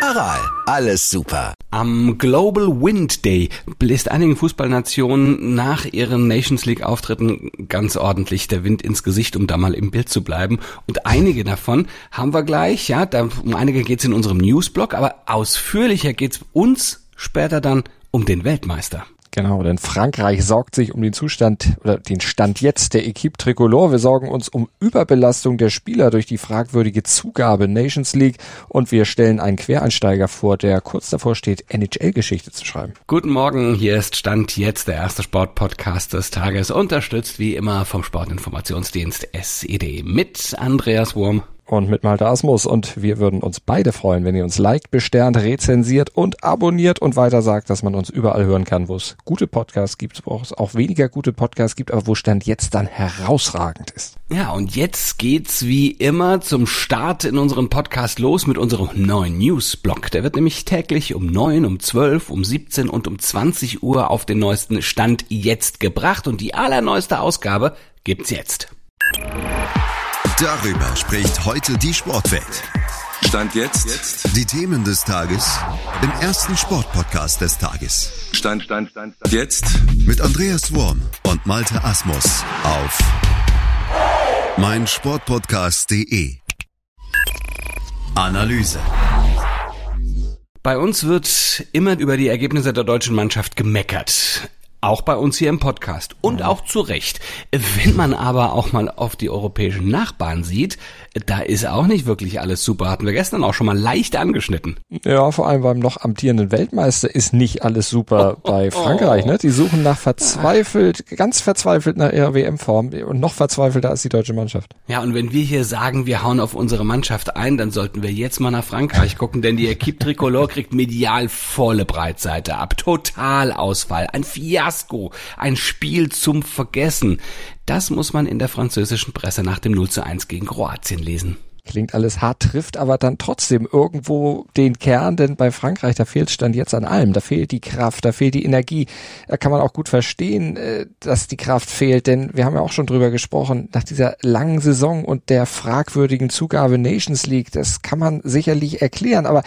Aral, alles super. Am Global Wind Day bläst einigen Fußballnationen nach ihren Nations League Auftritten ganz ordentlich der Wind ins Gesicht, um da mal im Bild zu bleiben. Und einige davon haben wir gleich, ja, da, um einige geht's in unserem Newsblog, aber ausführlicher geht's uns später dann um den Weltmeister. Genau, denn Frankreich sorgt sich um den Zustand oder den Stand jetzt der Equipe Tricolore. Wir sorgen uns um Überbelastung der Spieler durch die fragwürdige Zugabe Nations League und wir stellen einen Quereinsteiger vor, der kurz davor steht, NHL-Geschichte zu schreiben. Guten Morgen, hier ist Stand jetzt der erste Sportpodcast des Tages, unterstützt wie immer vom Sportinformationsdienst SED mit Andreas Wurm und mit Malte Asmus. Und wir würden uns beide freuen, wenn ihr uns liked, besternt, rezensiert und abonniert und weiter sagt, dass man uns überall hören kann, wo es gute Podcasts gibt, wo es auch weniger gute Podcasts gibt, aber wo Stand jetzt dann herausragend ist. Ja, und jetzt geht's wie immer zum Start in unseren Podcast los mit unserem neuen Newsblog. Der wird nämlich täglich um neun, um zwölf, um 17 und um 20 Uhr auf den neuesten Stand jetzt gebracht und die allerneueste Ausgabe gibt's jetzt. Darüber spricht heute die Sportwelt. Stand jetzt. Die Themen des Tages im ersten Sportpodcast des Tages. Stand, Stand, Stand, Stand. Jetzt. Mit Andreas Worm und Malte Asmus auf meinsportpodcast.de. Analyse. Bei uns wird immer über die Ergebnisse der deutschen Mannschaft gemeckert. Auch bei uns hier im Podcast. Und auch zu Recht. Wenn man aber auch mal auf die europäischen Nachbarn sieht, da ist auch nicht wirklich alles super. Hatten wir gestern auch schon mal leicht angeschnitten. Ja, vor allem beim noch amtierenden Weltmeister ist nicht alles super oh, bei Frankreich. Ne? Die suchen nach verzweifelt, ganz verzweifelt nach ihrer WM-Form und noch verzweifelter als die deutsche Mannschaft. Ja, und wenn wir hier sagen, wir hauen auf unsere Mannschaft ein, dann sollten wir jetzt mal nach Frankreich gucken, denn die Equipe Tricolore kriegt medial volle Breitseite ab. Totalausfall. Ein Fiasko Fiasko, ein Spiel zum Vergessen. Das muss man in der französischen Presse nach dem 0 zu 1 gegen Kroatien lesen. Klingt alles hart, trifft aber dann trotzdem irgendwo den Kern, denn bei Frankreich, da fehlt Stand jetzt an allem. Da fehlt die Kraft, da fehlt die Energie. Da kann man auch gut verstehen, äh, dass die Kraft fehlt, denn wir haben ja auch schon drüber gesprochen, nach dieser langen Saison und der fragwürdigen Zugabe Nations League, das kann man sicherlich erklären, aber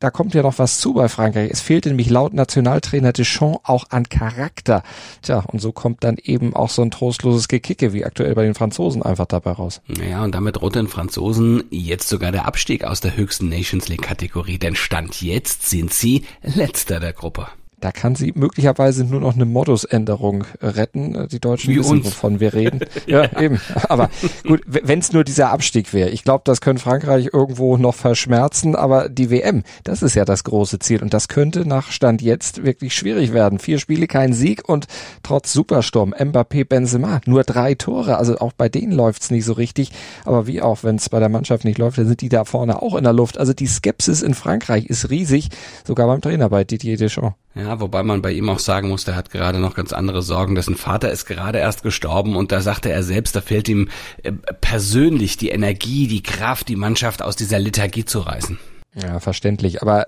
da kommt ja noch was zu bei Frankreich. Es fehlte nämlich laut Nationaltrainer Deschamps auch an Charakter. Tja, und so kommt dann eben auch so ein trostloses Gekicke wie aktuell bei den Franzosen einfach dabei raus. Ja, und damit droht den Franzosen jetzt sogar der Abstieg aus der höchsten Nations League Kategorie, denn Stand jetzt sind sie letzter der Gruppe. Da kann sie möglicherweise nur noch eine Modusänderung retten. Die Deutschen Wie wissen, uns. wovon wir reden. ja, ja, eben. Aber gut, wenn es nur dieser Abstieg wäre. Ich glaube, das können Frankreich irgendwo noch verschmerzen, aber die WM, das ist ja das große Ziel. Und das könnte nach Stand jetzt wirklich schwierig werden. Vier Spiele, kein Sieg und trotz Supersturm, Mbappé, Benzema, nur drei Tore. Also auch bei denen läuft's nicht so richtig. Aber wie auch, wenn es bei der Mannschaft nicht läuft, dann sind die da vorne auch in der Luft. Also die Skepsis in Frankreich ist riesig, sogar beim Trainer bei Didier Deschamps. Ja, wobei man bei ihm auch sagen muss, der hat gerade noch ganz andere Sorgen. Dessen Vater ist gerade erst gestorben und da sagte er selbst, da fehlt ihm äh, persönlich die Energie, die Kraft, die Mannschaft aus dieser Lethargie zu reißen. Ja, verständlich. Aber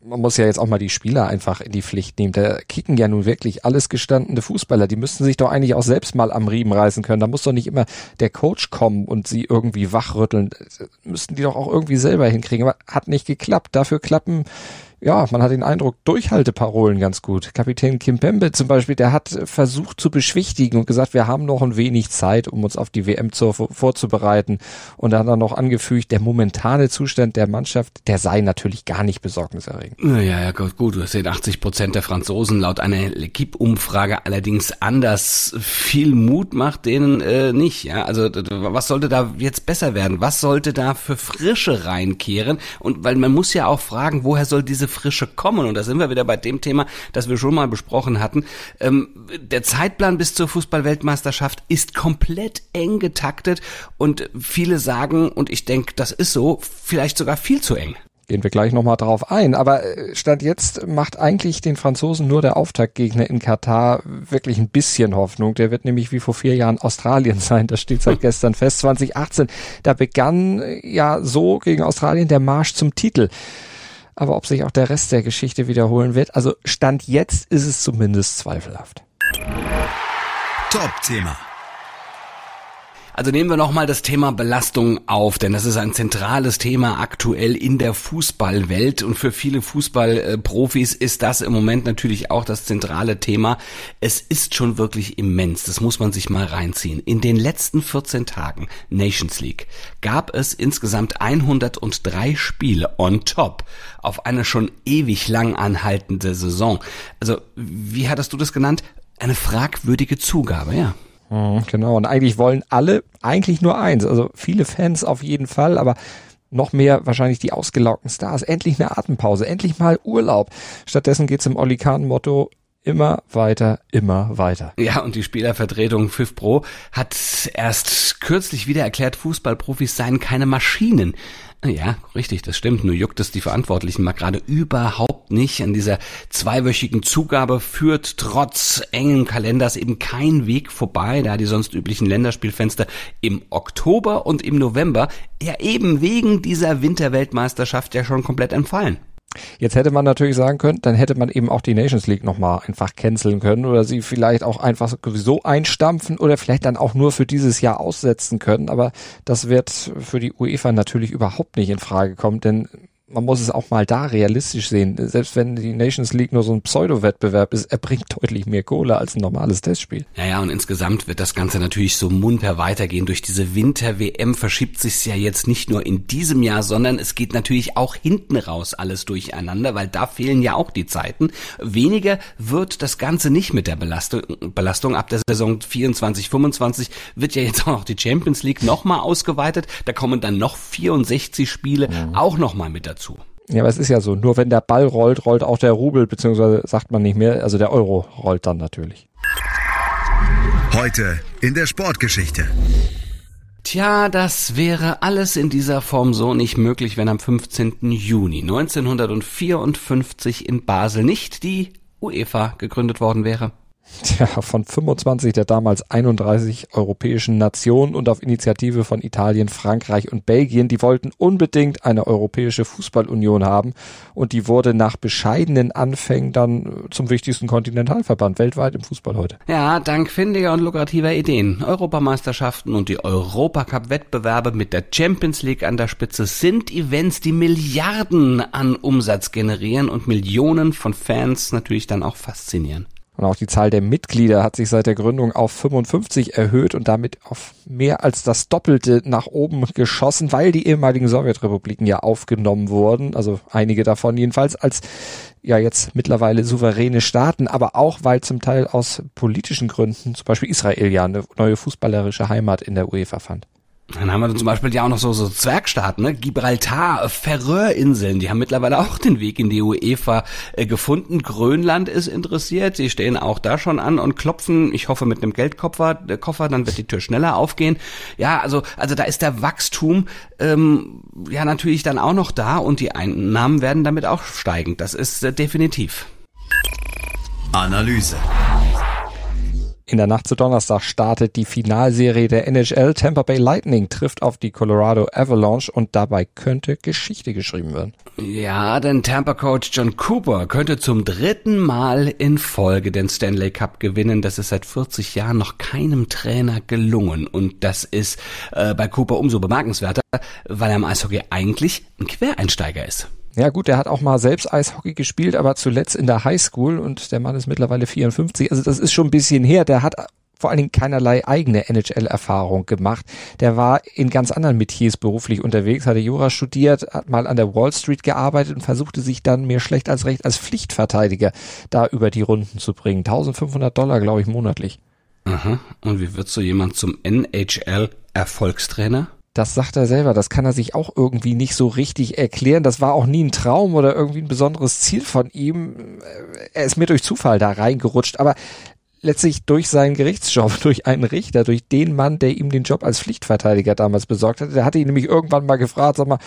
man muss ja jetzt auch mal die Spieler einfach in die Pflicht nehmen. Da kicken ja nun wirklich alles gestandene Fußballer. Die müssten sich doch eigentlich auch selbst mal am Riemen reißen können. Da muss doch nicht immer der Coach kommen und sie irgendwie wachrütteln. Das müssten die doch auch irgendwie selber hinkriegen. Aber hat nicht geklappt. Dafür klappen ja, man hat den Eindruck, Durchhalteparolen ganz gut. Kapitän Kim Pembe zum Beispiel, der hat versucht zu beschwichtigen und gesagt, wir haben noch ein wenig Zeit, um uns auf die WM zu, vorzubereiten. Und dann hat er noch angefügt, der momentane Zustand der Mannschaft, der sei natürlich gar nicht besorgniserregend. Ja, ja, gut, gut. Du sehen 80 Prozent der Franzosen laut einer L'Equipe-Umfrage allerdings anders. Viel Mut macht denen äh, nicht. Ja, also was sollte da jetzt besser werden? Was sollte da für Frische reinkehren? Und weil man muss ja auch fragen, woher soll diese Frische kommen. Und da sind wir wieder bei dem Thema, das wir schon mal besprochen hatten. Ähm, der Zeitplan bis zur Fußballweltmeisterschaft ist komplett eng getaktet und viele sagen, und ich denke, das ist so, vielleicht sogar viel zu eng. Gehen wir gleich nochmal drauf ein. Aber äh, Stand jetzt macht eigentlich den Franzosen nur der Auftaktgegner in Katar wirklich ein bisschen Hoffnung. Der wird nämlich wie vor vier Jahren Australien sein. Das steht seit gestern fest. 2018, da begann äh, ja so gegen Australien der Marsch zum Titel. Aber ob sich auch der Rest der Geschichte wiederholen wird, also Stand jetzt ist es zumindest zweifelhaft. Top-Thema. Also nehmen wir nochmal das Thema Belastung auf, denn das ist ein zentrales Thema aktuell in der Fußballwelt und für viele Fußballprofis ist das im Moment natürlich auch das zentrale Thema. Es ist schon wirklich immens, das muss man sich mal reinziehen. In den letzten 14 Tagen Nations League gab es insgesamt 103 Spiele on top auf eine schon ewig lang anhaltende Saison. Also, wie hattest du das genannt? Eine fragwürdige Zugabe, ja. Mhm, genau, und eigentlich wollen alle eigentlich nur eins. Also viele Fans auf jeden Fall, aber noch mehr wahrscheinlich die ausgelaugten Stars. Endlich eine Atempause, endlich mal Urlaub. Stattdessen geht's im Oli Kahn-Motto immer weiter, immer weiter. Ja, und die Spielervertretung FIF Pro hat erst kürzlich wieder erklärt, Fußballprofis seien keine Maschinen. Ja, richtig, das stimmt. Nur juckt es die Verantwortlichen mal gerade überhaupt nicht. An dieser zweiwöchigen Zugabe führt trotz engen Kalenders eben kein Weg vorbei, da die sonst üblichen Länderspielfenster im Oktober und im November ja eben wegen dieser Winterweltmeisterschaft ja schon komplett entfallen. Jetzt hätte man natürlich sagen können, dann hätte man eben auch die Nations League nochmal einfach canceln können oder sie vielleicht auch einfach sowieso einstampfen oder vielleicht dann auch nur für dieses Jahr aussetzen können. Aber das wird für die UEFA natürlich überhaupt nicht in Frage kommen, denn man muss es auch mal da realistisch sehen. Selbst wenn die Nations League nur so ein Pseudo-Wettbewerb ist, er bringt deutlich mehr Kohle als ein normales Testspiel. Naja, und insgesamt wird das Ganze natürlich so munter weitergehen. Durch diese Winter-WM verschiebt sich's ja jetzt nicht nur in diesem Jahr, sondern es geht natürlich auch hinten raus alles durcheinander, weil da fehlen ja auch die Zeiten. Weniger wird das Ganze nicht mit der Belastung. Belastung ab der Saison 24, 25 wird ja jetzt auch noch die Champions League nochmal ausgeweitet. Da kommen dann noch 64 Spiele mhm. auch nochmal mit dazu dazu. Ja, aber es ist ja so, nur wenn der Ball rollt, rollt auch der Rubel, beziehungsweise sagt man nicht mehr, also der Euro rollt dann natürlich. Heute in der Sportgeschichte. Tja, das wäre alles in dieser Form so nicht möglich, wenn am 15. Juni 1954 in Basel nicht die UEFA gegründet worden wäre. Tja, von 25 der damals 31 europäischen Nationen und auf Initiative von Italien, Frankreich und Belgien, die wollten unbedingt eine europäische Fußballunion haben und die wurde nach bescheidenen Anfängen dann zum wichtigsten Kontinentalverband weltweit im Fußball heute. Ja, dank findiger und lukrativer Ideen. Europameisterschaften und die Europacup-Wettbewerbe mit der Champions League an der Spitze sind Events, die Milliarden an Umsatz generieren und Millionen von Fans natürlich dann auch faszinieren. Und auch die Zahl der Mitglieder hat sich seit der Gründung auf 55 erhöht und damit auf mehr als das Doppelte nach oben geschossen, weil die ehemaligen Sowjetrepubliken ja aufgenommen wurden, also einige davon jedenfalls als ja jetzt mittlerweile souveräne Staaten, aber auch weil zum Teil aus politischen Gründen zum Beispiel Israel ja eine neue fußballerische Heimat in der UEFA fand. Dann haben wir zum Beispiel ja auch noch so, so Zwergstaaten, ne? Gibraltar, Färöerinseln, die haben mittlerweile auch den Weg in die UEFA äh, gefunden. Grönland ist interessiert, sie stehen auch da schon an und klopfen. Ich hoffe mit einem Geldkoffer, der Koffer, dann wird die Tür schneller aufgehen. Ja, also also da ist der Wachstum ähm, ja natürlich dann auch noch da und die Einnahmen werden damit auch steigen. Das ist äh, definitiv. Analyse. In der Nacht zu Donnerstag startet die Finalserie der NHL. Tampa Bay Lightning trifft auf die Colorado Avalanche und dabei könnte Geschichte geschrieben werden. Ja, denn Tampa-Coach John Cooper könnte zum dritten Mal in Folge den Stanley Cup gewinnen. Das ist seit 40 Jahren noch keinem Trainer gelungen. Und das ist äh, bei Cooper umso bemerkenswerter, weil er im Eishockey eigentlich ein Quereinsteiger ist. Ja gut, der hat auch mal selbst Eishockey gespielt, aber zuletzt in der Highschool und der Mann ist mittlerweile 54. Also das ist schon ein bisschen her. Der hat vor allen Dingen keinerlei eigene NHL-Erfahrung gemacht. Der war in ganz anderen Metiers beruflich unterwegs, hatte Jura studiert, hat mal an der Wall Street gearbeitet und versuchte sich dann mehr schlecht als recht als Pflichtverteidiger da über die Runden zu bringen. 1500 Dollar, glaube ich, monatlich. Aha. Und wie wird so jemand zum NHL-Erfolgstrainer? Das sagt er selber, das kann er sich auch irgendwie nicht so richtig erklären. Das war auch nie ein Traum oder irgendwie ein besonderes Ziel von ihm. Er ist mir durch Zufall da reingerutscht, aber letztlich durch seinen Gerichtsjob, durch einen Richter, durch den Mann, der ihm den Job als Pflichtverteidiger damals besorgt hatte. Der hatte ihn nämlich irgendwann mal gefragt, sag mal,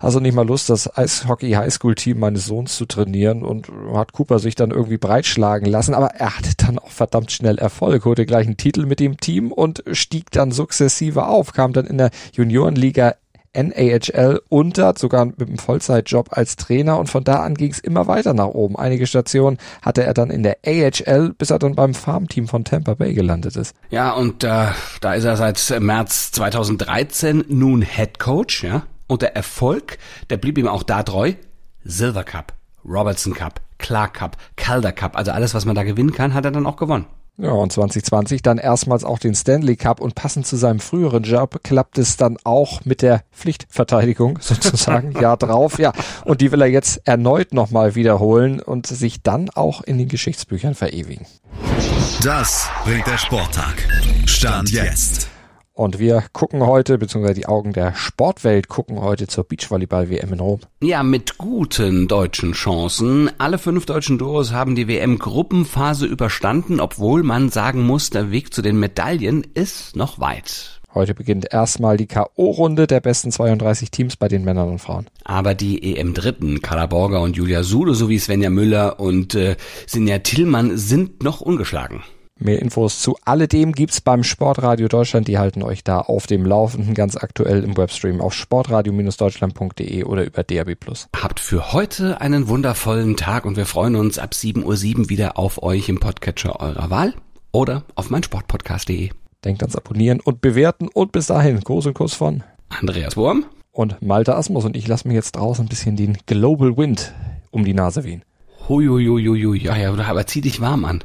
du nicht mal Lust, das Eishockey-Highschool-Team meines Sohns zu trainieren und hat Cooper sich dann irgendwie breitschlagen lassen, aber er hatte dann auch verdammt schnell Erfolg, holte gleich einen Titel mit dem Team und stieg dann sukzessive auf, kam dann in der Juniorenliga NAHL unter, sogar mit einem Vollzeitjob als Trainer und von da an ging es immer weiter nach oben. Einige Stationen hatte er dann in der AHL, bis er dann beim Farmteam von Tampa Bay gelandet ist. Ja, und äh, da ist er seit März 2013 nun Head Coach, ja. Und der Erfolg, der blieb ihm auch da treu. Silver Cup, Robertson Cup, Clark Cup, Calder Cup, also alles, was man da gewinnen kann, hat er dann auch gewonnen. Ja, und 2020 dann erstmals auch den Stanley Cup und passend zu seinem früheren Job klappt es dann auch mit der Pflichtverteidigung sozusagen, Jahr drauf, ja. Und die will er jetzt erneut nochmal wiederholen und sich dann auch in den Geschichtsbüchern verewigen. Das bringt der Sporttag. Stand jetzt. Und wir gucken heute, beziehungsweise die Augen der Sportwelt gucken heute zur Beachvolleyball-WM in Rom. Ja, mit guten deutschen Chancen. Alle fünf deutschen Duos haben die WM-Gruppenphase überstanden, obwohl man sagen muss, der Weg zu den Medaillen ist noch weit. Heute beginnt erstmal die K.O.-Runde der besten 32 Teams bei den Männern und Frauen. Aber die EM-Dritten, Carla Borger und Julia Sude sowie Svenja Müller und äh, Sinja Tillmann sind noch ungeschlagen. Mehr Infos zu alledem gibt's beim Sportradio Deutschland. Die halten euch da auf dem Laufenden ganz aktuell im Webstream auf sportradio-deutschland.de oder über DAB+. Habt für heute einen wundervollen Tag und wir freuen uns ab 7.07 Uhr wieder auf euch im Podcatcher eurer Wahl oder auf meinsportpodcast.de. Denkt ans Abonnieren und Bewerten und bis dahin Gruß und Kuss von Andreas Wurm und Malte Asmus und ich lasse mir jetzt draußen ein bisschen den Global Wind um die Nase wehen. Huiuiuiui, ja, ja, aber zieh dich warm an.